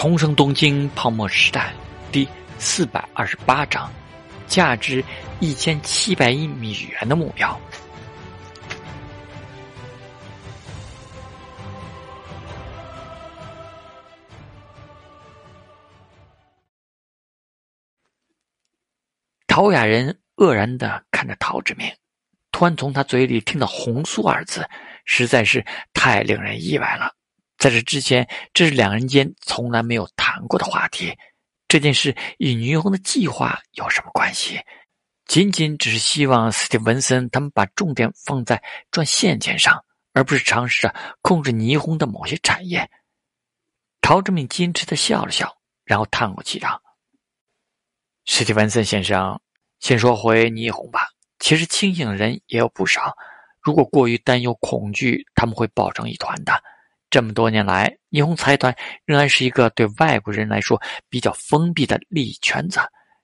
重生东京泡沫时代第四百二十八章：价值一千七百亿美元的目标。陶雅人愕然的看着陶志明，突然从他嘴里听到“红素”二字，实在是太令人意外了。在这之前，这是两人间从来没有谈过的话题。这件事与霓虹的计划有什么关系？仅仅只是希望斯蒂文森他们把重点放在赚现钱上，而不是尝试着控制霓虹的某些产业。陶志明矜持的笑了笑，然后叹口气道：“史蒂文森先生，先说回霓虹吧。其实清醒的人也有不少，如果过于担忧恐惧，他们会抱成一团的。”这么多年来，霓虹财团仍然是一个对外国人来说比较封闭的利益圈子，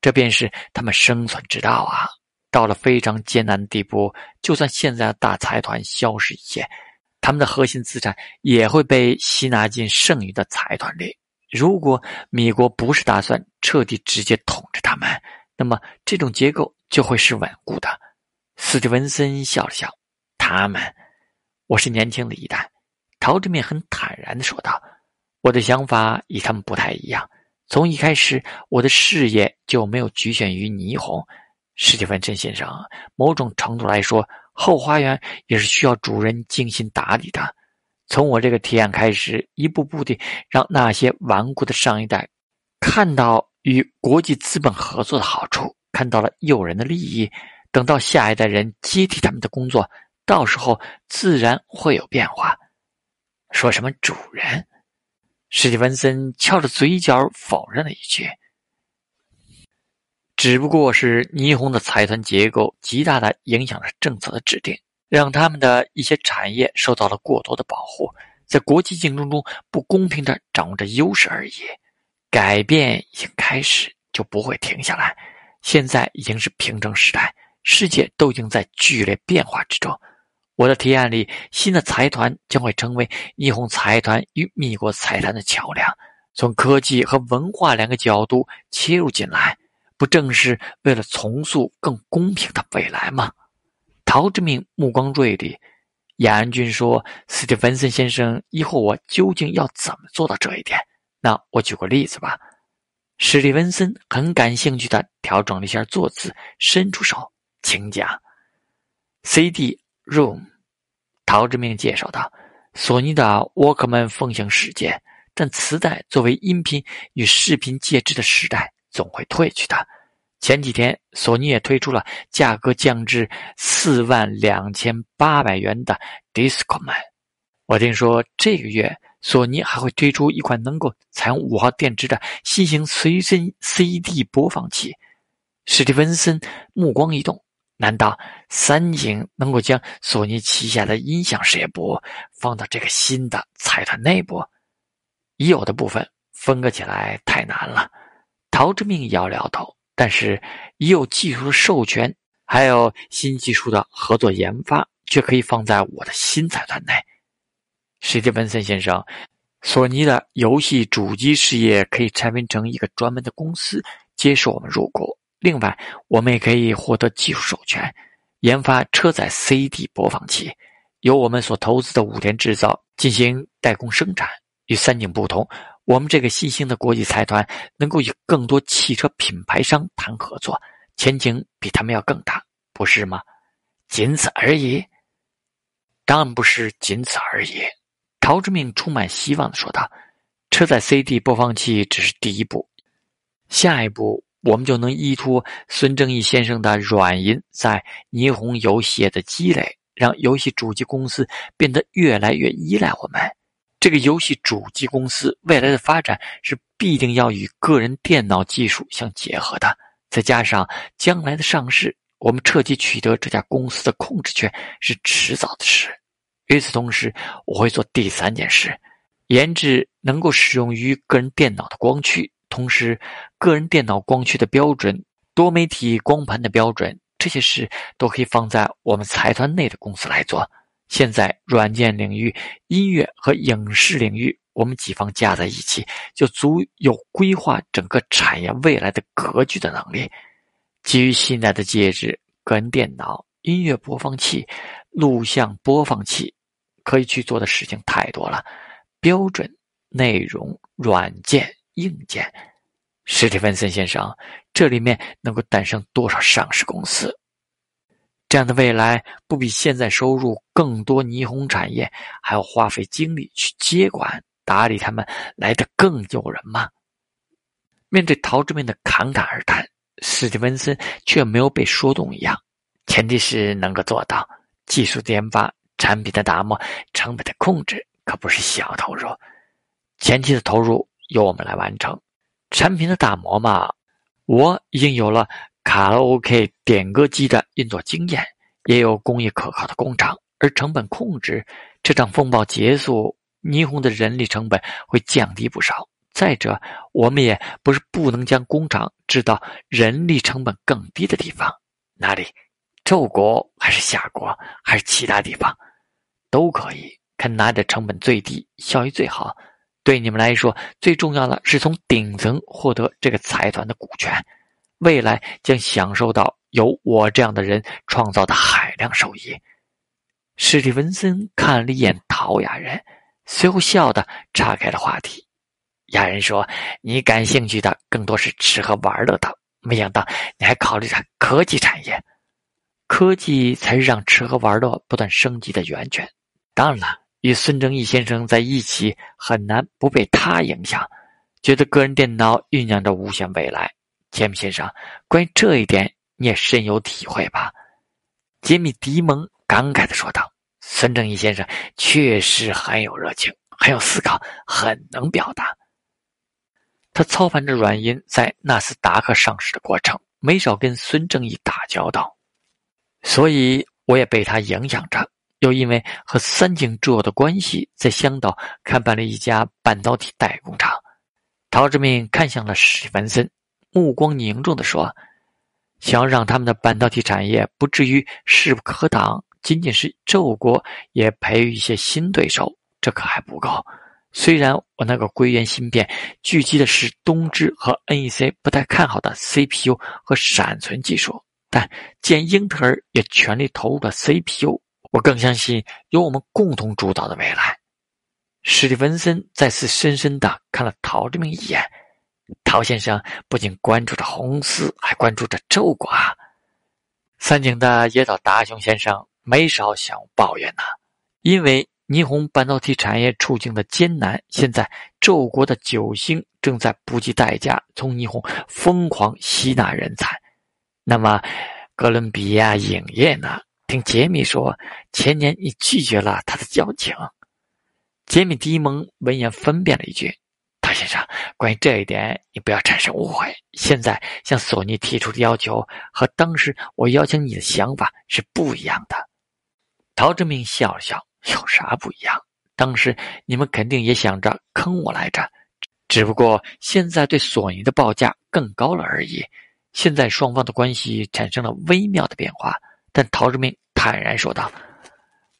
这便是他们生存之道啊！到了非常艰难的地步，就算现在的大财团消失一些，他们的核心资产也会被吸纳进剩余的财团里。如果米国不是打算彻底直接统治他们，那么这种结构就会是稳固的。斯蒂文森笑了笑：“他们，我是年轻的一代。”陶志明很坦然的说道：“我的想法与他们不太一样。从一开始，我的事业就没有局限于霓虹。史蒂芬森先生，某种程度来说，后花园也是需要主人精心打理的。从我这个提案开始，一步步地让那些顽固的上一代看到与国际资本合作的好处，看到了诱人的利益。等到下一代人接替他们的工作，到时候自然会有变化。”说什么主人？史蒂文森翘着嘴角否认了一句：“只不过是霓虹的财团结构极大的影响了政策的制定，让他们的一些产业受到了过多的保护，在国际竞争中不公平的掌握着优势而已。改变已经开始，就不会停下来。现在已经是平整时代，世界都已经在剧烈变化之中。”我的提案里，新的财团将会成为霓虹财团与米国财团的桥梁，从科技和文化两个角度切入进来，不正是为了重塑更公平的未来吗？陶志明目光锐利，严君说：“斯蒂芬森先生，以后我究竟要怎么做到这一点？那我举个例子吧。”史蒂文森很感兴趣的调整了一下坐姿，伸出手，请讲。C.D. Room，陶志明介绍道：“索尼的 Walkman 风行世界，但磁带作为音频与视频介质的时代总会退去的。前几天，索尼也推出了价格降至四万两千八百元的 Discman。我听说这个月索尼还会推出一款能够采用五号电池的新型随身 CD 播放器。”史蒂文森目光一动。难道三井能够将索尼旗下的音响事业部放到这个新的财团内部？已有的部分分割起来太难了。陶志明摇了摇头。但是已有技术的授权，还有新技术的合作研发，却可以放在我的新财团内。史蒂文森先生，索尼的游戏主机事业可以拆分成一个专门的公司，接受我们入股。另外，我们也可以获得技术授权，研发车载 CD 播放器，由我们所投资的武田制造进行代工生产。与三井不同，我们这个新兴的国际财团能够与更多汽车品牌商谈合作，前景比他们要更大，不是吗？仅此而已。当然不是仅此而已。陶志明充满希望的说道：“车载 CD 播放器只是第一步，下一步。”我们就能依托孙正义先生的软银在霓虹游戏业的积累，让游戏主机公司变得越来越依赖我们。这个游戏主机公司未来的发展是必定要与个人电脑技术相结合的。再加上将来的上市，我们彻底取得这家公司的控制权是迟早的事。与此同时，我会做第三件事：研制能够使用于个人电脑的光驱。同时，个人电脑光驱的标准、多媒体光盘的标准，这些事都可以放在我们财团内的公司来做。现在，软件领域、音乐和影视领域，我们几方加在一起，就足有规划整个产业未来的格局的能力。基于新来的介质、个人电脑、音乐播放器、录像播放器，可以去做的事情太多了。标准、内容、软件、硬件，史蒂芬森先生，这里面能够诞生多少上市公司？这样的未来，不比现在收入更多霓虹产业还要花费精力去接管打理他们来的更诱人吗？面对陶志明的侃侃而谈，史蒂文森却没有被说动一样。前提是能够做到技术的研发、产品的打磨、成本的控制，可不是小投入。前期的投入由我们来完成，产品的打磨嘛，我已经有了。卡拉 OK 点歌机的运作经验，也有工艺可靠的工厂，而成本控制，这场风暴结束，霓虹的人力成本会降低不少。再者，我们也不是不能将工厂制到人力成本更低的地方，哪里？周国还是夏国，还是其他地方，都可以，看哪点成本最低，效益最好。对你们来说，最重要的是从顶层获得这个财团的股权。未来将享受到由我这样的人创造的海量收益。史蒂文森看了一眼陶雅人，随后笑的岔开了话题。雅人说：“你感兴趣的更多是吃喝玩乐的，没想到你还考虑着科技产业。科技才是让吃喝玩乐不断升级的源泉。当然了，与孙正义先生在一起，很难不被他影响，觉得个人电脑酝酿着无限未来。”杰米先生，关于这一点你也深有体会吧？杰米·迪蒙感慨的说道：“孙正义先生确实很有热情，很有思考，很能表达。他操盘着软银在纳斯达克上市的过程，没少跟孙正义打交道，所以我也被他影响着。又因为和三井重要的关系，在香岛开办了一家半导体代工厂。”陶志明看向了史文森。目光凝重地说：“想要让他们的半导体产业不至于势不可挡，仅仅是宙国也培育一些新对手，这可还不够。虽然我那个硅源芯片聚集的是东芝和 NEC 不太看好的 CPU 和闪存技术，但见英特尔也全力投入了 CPU，我更相信有我们共同主导的未来。”史蒂文森再次深深的看了陶志明一眼。陶先生不仅关注着红丝，还关注着周国。三井的野岛达雄先生没少向我抱怨呐，因为霓虹半导体产业处境的艰难，现在周国的九星正在不计代价从霓虹疯狂吸纳人才。那么，哥伦比亚影业呢？听杰米说，前年你拒绝了他的邀请。杰米迪蒙闻言分辨了一句。陶先生，关于这一点，你不要产生误会。现在向索尼提出的要求和当时我邀请你的想法是不一样的。陶志明笑了笑：“有啥不一样？当时你们肯定也想着坑我来着，只不过现在对索尼的报价更高了而已。现在双方的关系产生了微妙的变化。”但陶志明坦然说道：“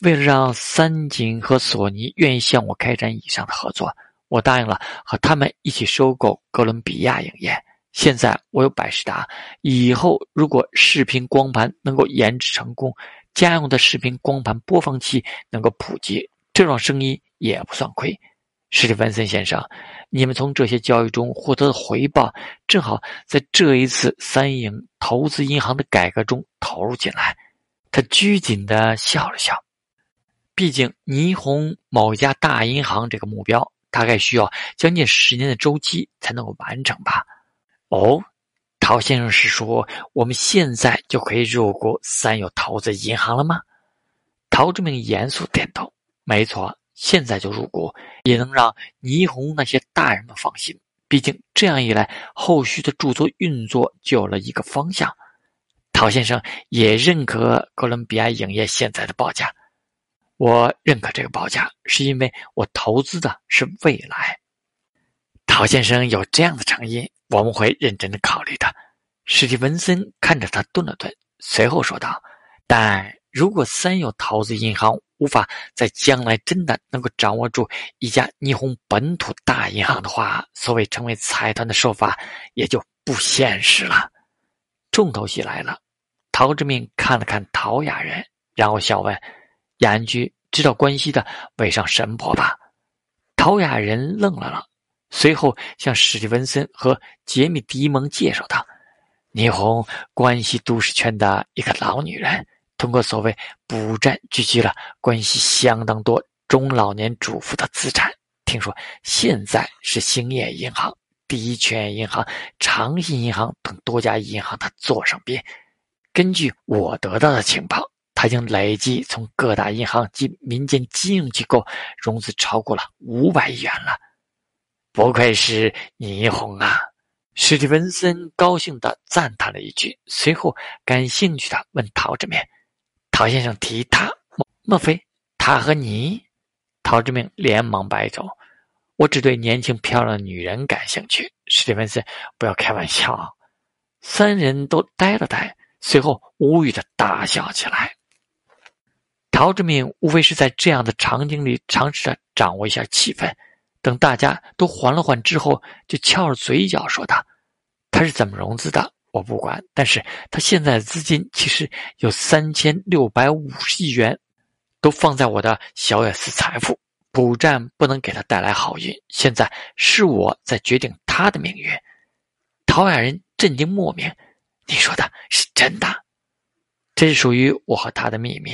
为了让三井和索尼愿意向我开展以上的合作。”我答应了和他们一起收购哥伦比亚影业。现在我有百事达，以后如果视频光盘能够研制成功，家用的视频光盘播放器能够普及，这种生意也不算亏。史蒂文森先生，你们从这些交易中获得的回报，正好在这一次三影投资银行的改革中投入进来。他拘谨的笑了笑，毕竟霓虹某一家大银行这个目标。大概需要将近十年的周期才能够完成吧？哦，陶先生是说我们现在就可以入股三友投资银行了吗？陶志明严肃点头：“没错，现在就入股，也能让霓虹那些大人们放心。毕竟这样一来，后续的著作运作就有了一个方向。陶先生也认可哥伦比亚影业现在的报价。”我认可这个报价，是因为我投资的是未来。陶先生有这样的诚意，我们会认真的考虑的。史蒂文森看着他顿了顿，随后说道：“但如果三友投资银行无法在将来真的能够掌握住一家霓虹本土大银行的话，所谓成为财团的说法也就不现实了。重头戏来了，陶志明看了看陶雅人，然后笑问：“雅安居知道关西的尾上神婆吧？”陶雅人愣了愣，随后向史蒂文森和杰米迪蒙介绍道：“霓虹关西都市圈的一个老女人。”通过所谓补债，聚集了关系相当多中老年主妇的资产。听说现在是兴业银行、第一泉银行、长信银行等多家银行的座上宾。根据我得到的情报，他已经累计从各大银行及民间金融机构融资超过了五百亿元了。不愧是霓虹啊！史蒂文森高兴地赞叹了一句，随后感兴趣地问陶志明。陶先生提他，莫莫非他和你？陶志明连忙摆手：“我只对年轻漂亮的女人感兴趣。”史蒂文森，不要开玩笑啊。三人都呆了呆，随后无语的大笑起来。陶志明无非是在这样的场景里尝试着掌握一下气氛，等大家都缓了缓之后，就翘着嘴角说道：“他是怎么融资的？”我不管，但是他现在的资金其实有三千六百五十亿元，都放在我的小野寺财富，补战不能给他带来好运。现在是我在决定他的命运。陶雅人震惊莫名：“你说的是真的？这是属于我和他的秘密。”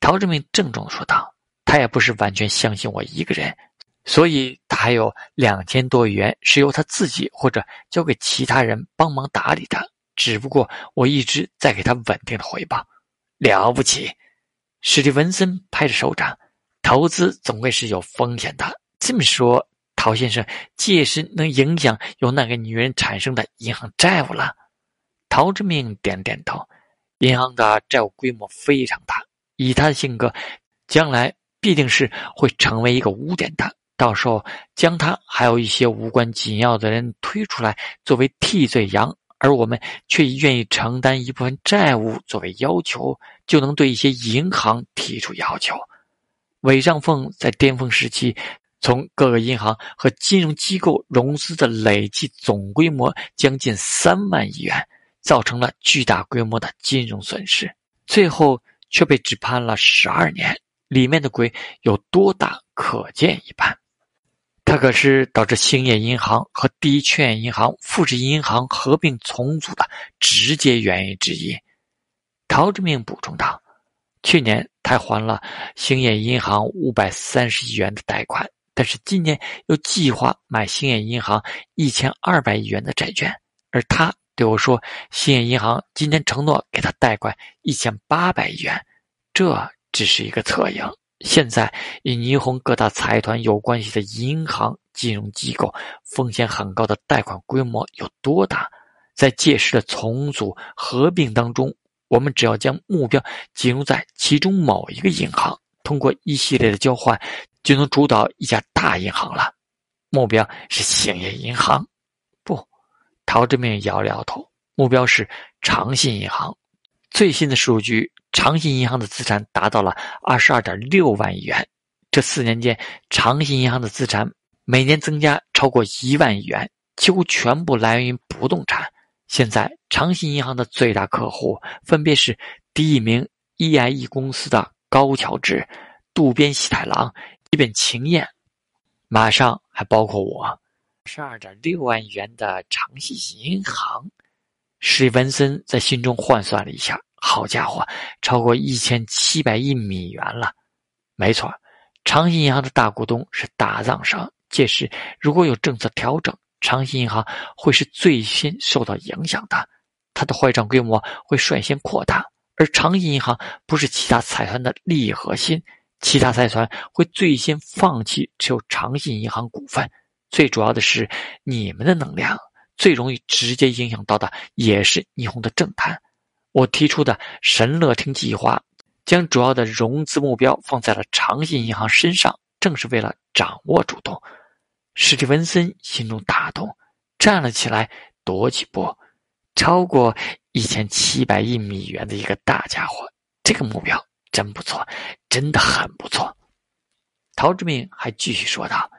陶志明郑重的说道：“他也不是完全相信我一个人。”所以，他还有两千多元是由他自己或者交给其他人帮忙打理的。只不过，我一直在给他稳定的回报。了不起！史蒂文森拍着手掌。投资总归是有风险的。这么说，陶先生届时能影响由那个女人产生的银行债务了？陶志明点点头。银行的债务规模非常大，以他的性格，将来必定是会成为一个污点的。到时候将他还有一些无关紧要的人推出来作为替罪羊，而我们却愿意承担一部分债务作为要求，就能对一些银行提出要求。韦尚凤在巅峰时期，从各个银行和金融机构融资的累计总规模将近三万亿元，造成了巨大规模的金融损失，最后却被只判了十二年。里面的鬼有多大，可见一斑。它可是导致兴业银行和第一劝银行、富士银行合并重组的直接原因之一。陶志明补充道：“去年他还了兴业银行五百三十亿元的贷款，但是今年又计划买兴业银行一千二百亿元的债券。而他对我说，兴业银行今天承诺给他贷款一千八百亿元，这只是一个侧影。”现在与霓虹各大财团有关系的银行、金融机构，风险很高的贷款规模有多大？在届时的重组合并当中，我们只要将目标集中在其中某一个银行，通过一系列的交换，就能主导一家大银行了。目标是兴业银行？陶志明摇了摇头。目标是长信银行。最新的数据。长信银行的资产达到了二十二点六万亿元，这四年间，长信银行的资产每年增加超过一万亿元，几乎全部来源于不动产。现在，长信银行的最大客户分别是第一名 EIE 公司的高桥智、渡边喜太郎、一本晴彦，马上还包括我。十二点六万元的长信银行，史文森在心中换算了一下。好家伙，超过一千七百亿美元了！没错，长信银行的大股东是大藏商。届时如果有政策调整，长信银行会是最先受到影响的，它的坏账规模会率先扩大。而长信银行不是其他财团的利益核心，其他财团会最先放弃持有长信银行股份。最主要的是，你们的能量最容易直接影响到的也是霓虹的政坛。我提出的神乐厅计划，将主要的融资目标放在了长信银行身上，正是为了掌握主动。史蒂文森心中大动，站了起来，踱起步，超过一千七百亿美元的一个大家伙，这个目标真不错，真的很不错。陶志明还继续说道：“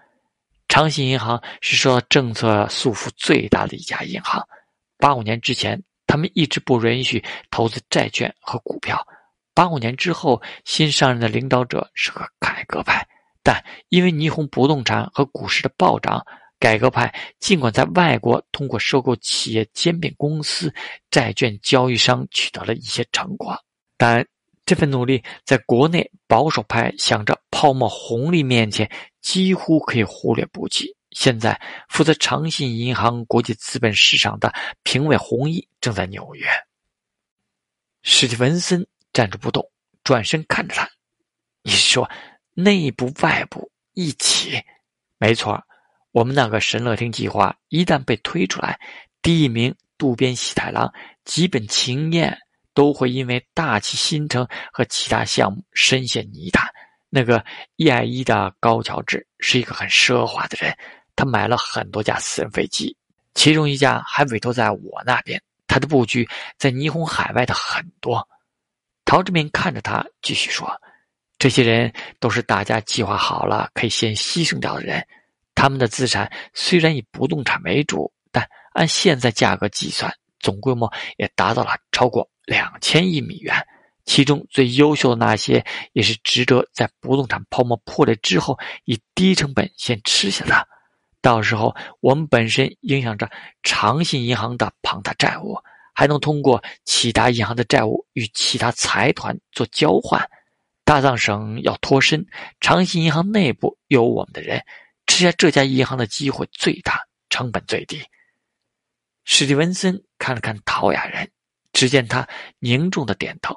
长信银行是受到政策束缚最大的一家银行。八五年之前，他们一直不允许投资债券和股票。八五年之后，新上任的领导者是个改革派，但因为霓虹不动产和股市的暴涨，改革派尽管在外国通过收购企业兼并公司、债券交易商取得了一些成果，但。”这份努力在国内保守派想着泡沫红利面前几乎可以忽略不计。现在负责长信银行国际资本市场的评委红衣正在纽约。史蒂文森站着不动，转身看着他：“你说内部外部一起？没错，我们那个神乐町计划一旦被推出来，第一名渡边喜太郎、吉本晴彦。”都会因为大气新城和其他项目深陷泥潭。那个 E.I.E 的高桥治是一个很奢华的人，他买了很多架私人飞机，其中一架还委托在我那边。他的布局在霓虹海外的很多。陶志明看着他，继续说：“这些人都是大家计划好了可以先牺牲掉的人。他们的资产虽然以不动产为主，但按现在价格计算，总规模也达到了超过。”两千亿美元，其中最优秀的那些，也是值得在不动产泡沫破裂之后以低成本先吃下的。到时候，我们本身影响着长信银行的庞大债务，还能通过其他银行的债务与其他财团做交换。大藏省要脱身，长信银行内部有我们的人，吃下这家银行的机会最大，成本最低。史蒂文森看了看陶雅人。只见他凝重的点头，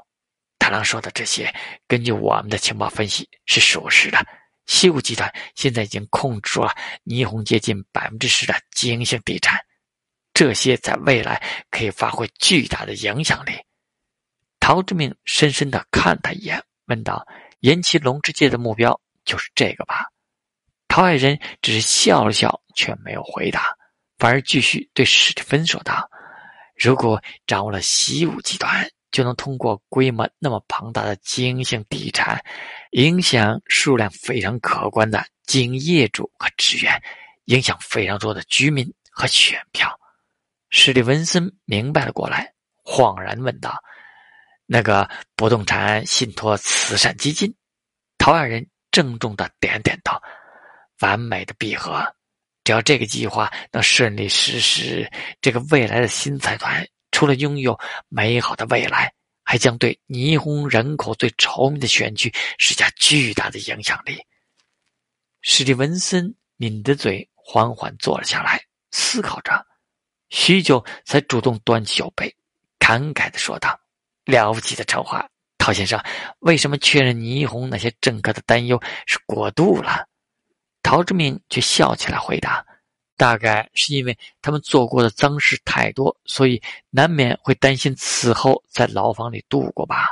太郎说的这些，根据我们的情报分析是属实的。西武集团现在已经控制住了霓虹接近百分之十的经营性地产，这些在未来可以发挥巨大的影响力。陶志明深深的看他一眼，问道：“岩崎龙之介的目标就是这个吧？”陶爱人只是笑了笑，却没有回答，反而继续对史蒂芬说道。如果掌握了习武集团，就能通过规模那么庞大的经营性地产，影响数量非常可观的经营业主和职员，影响非常多的居民和选票。史蒂文森明白了过来，恍然问道：“那个不动产信托慈善基金？”陶二人郑重的点点头：“完美的闭合。”只要这个计划能顺利实施，这个未来的新财团除了拥有美好的未来，还将对霓虹人口最稠密的选区施加巨大的影响力。史蒂文森抿着嘴，缓缓坐了下来，思考着，许久才主动端起酒杯，感慨的说道：“了不起的筹划，陶先生，为什么确认霓虹那些政客的担忧是过度了？”陶志明却笑起来回答：“大概是因为他们做过的脏事太多，所以难免会担心此后在牢房里度过吧。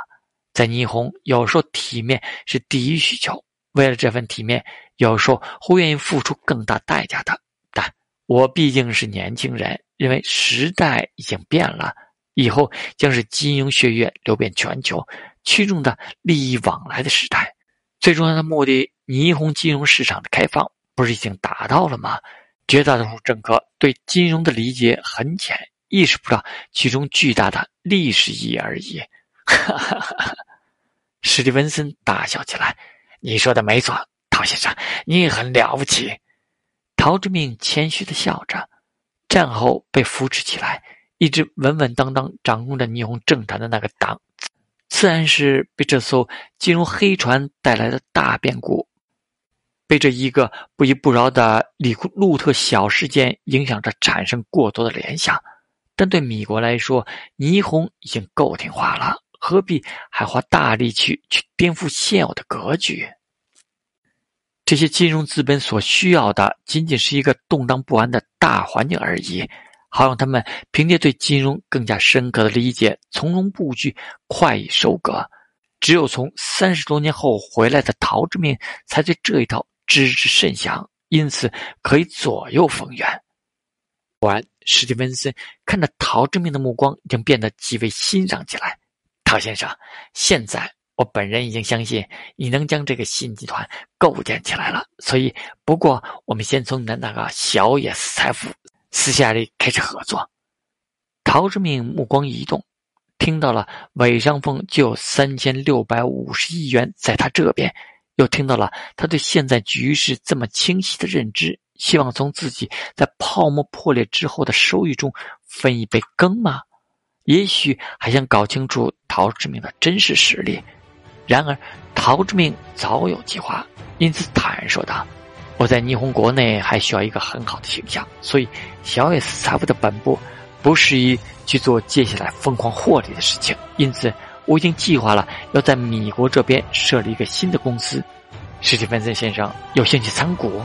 在霓虹，有时候体面是第一需求，为了这份体面，有时候会愿意付出更大代价的。但我毕竟是年轻人，认为时代已经变了，以后将是金融血液流遍全球、群众的利益往来的时代。最重要的目的。”霓虹金融市场的开放不是已经达到了吗？绝大多数政客对金融的理解很浅，意识不到其中巨大的历史意义而已。史蒂文森大笑起来：“你说的没错，陶先生，你很了不起。”陶之命谦虚的笑着，战后被扶持起来，一直稳稳当当掌控着霓虹政坛的那个党，自然是被这艘金融黑船带来的大变故。被这一个不依不饶的里库路特小事件影响着，产生过多的联想。但对米国来说，霓虹已经够听话了，何必还花大力气去颠覆现有的格局？这些金融资本所需要的，仅仅是一个动荡不安的大环境而已，好让他们凭借对金融更加深刻的理解，从容布局，快意收割。只有从三十多年后回来的陶志明，才对这一套。知之甚详，因此可以左右逢源。果然，史蒂文森看着陶志明的目光已经变得极为欣赏起来。陶先生，现在我本人已经相信你能将这个新集团构建起来了。所以，不过我们先从你的那个小野财富私下里开始合作。陶志明目光一动，听到了韦尚凤就有三千六百五十亿元在他这边，又听到了他对现在局势这么清晰的认知，希望从自己在泡沫破裂之后的收益中分一杯羹吗？也许还想搞清楚陶志明的真实实力。然而，陶志明早有计划，因此坦然说道：“我在霓虹国内还需要一个很好的形象，所以小 S 财富的本部不适宜去做接下来疯狂获利的事情。因此，我已经计划了要在米国这边设立一个新的公司。史蒂芬森先生有兴趣参股？”